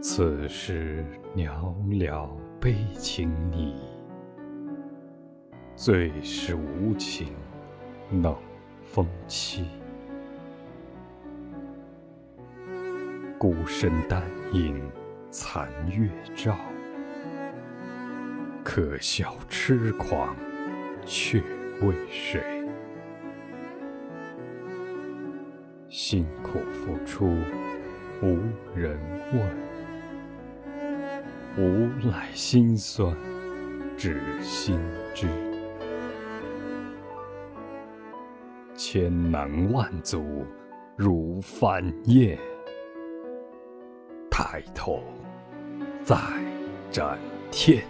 此时袅袅悲情你，最是无情冷风凄。孤身单影残月照，可笑痴狂却为谁？辛苦付出无人问。无奈心酸，只心知。千难万阻如翻页，抬头再展天。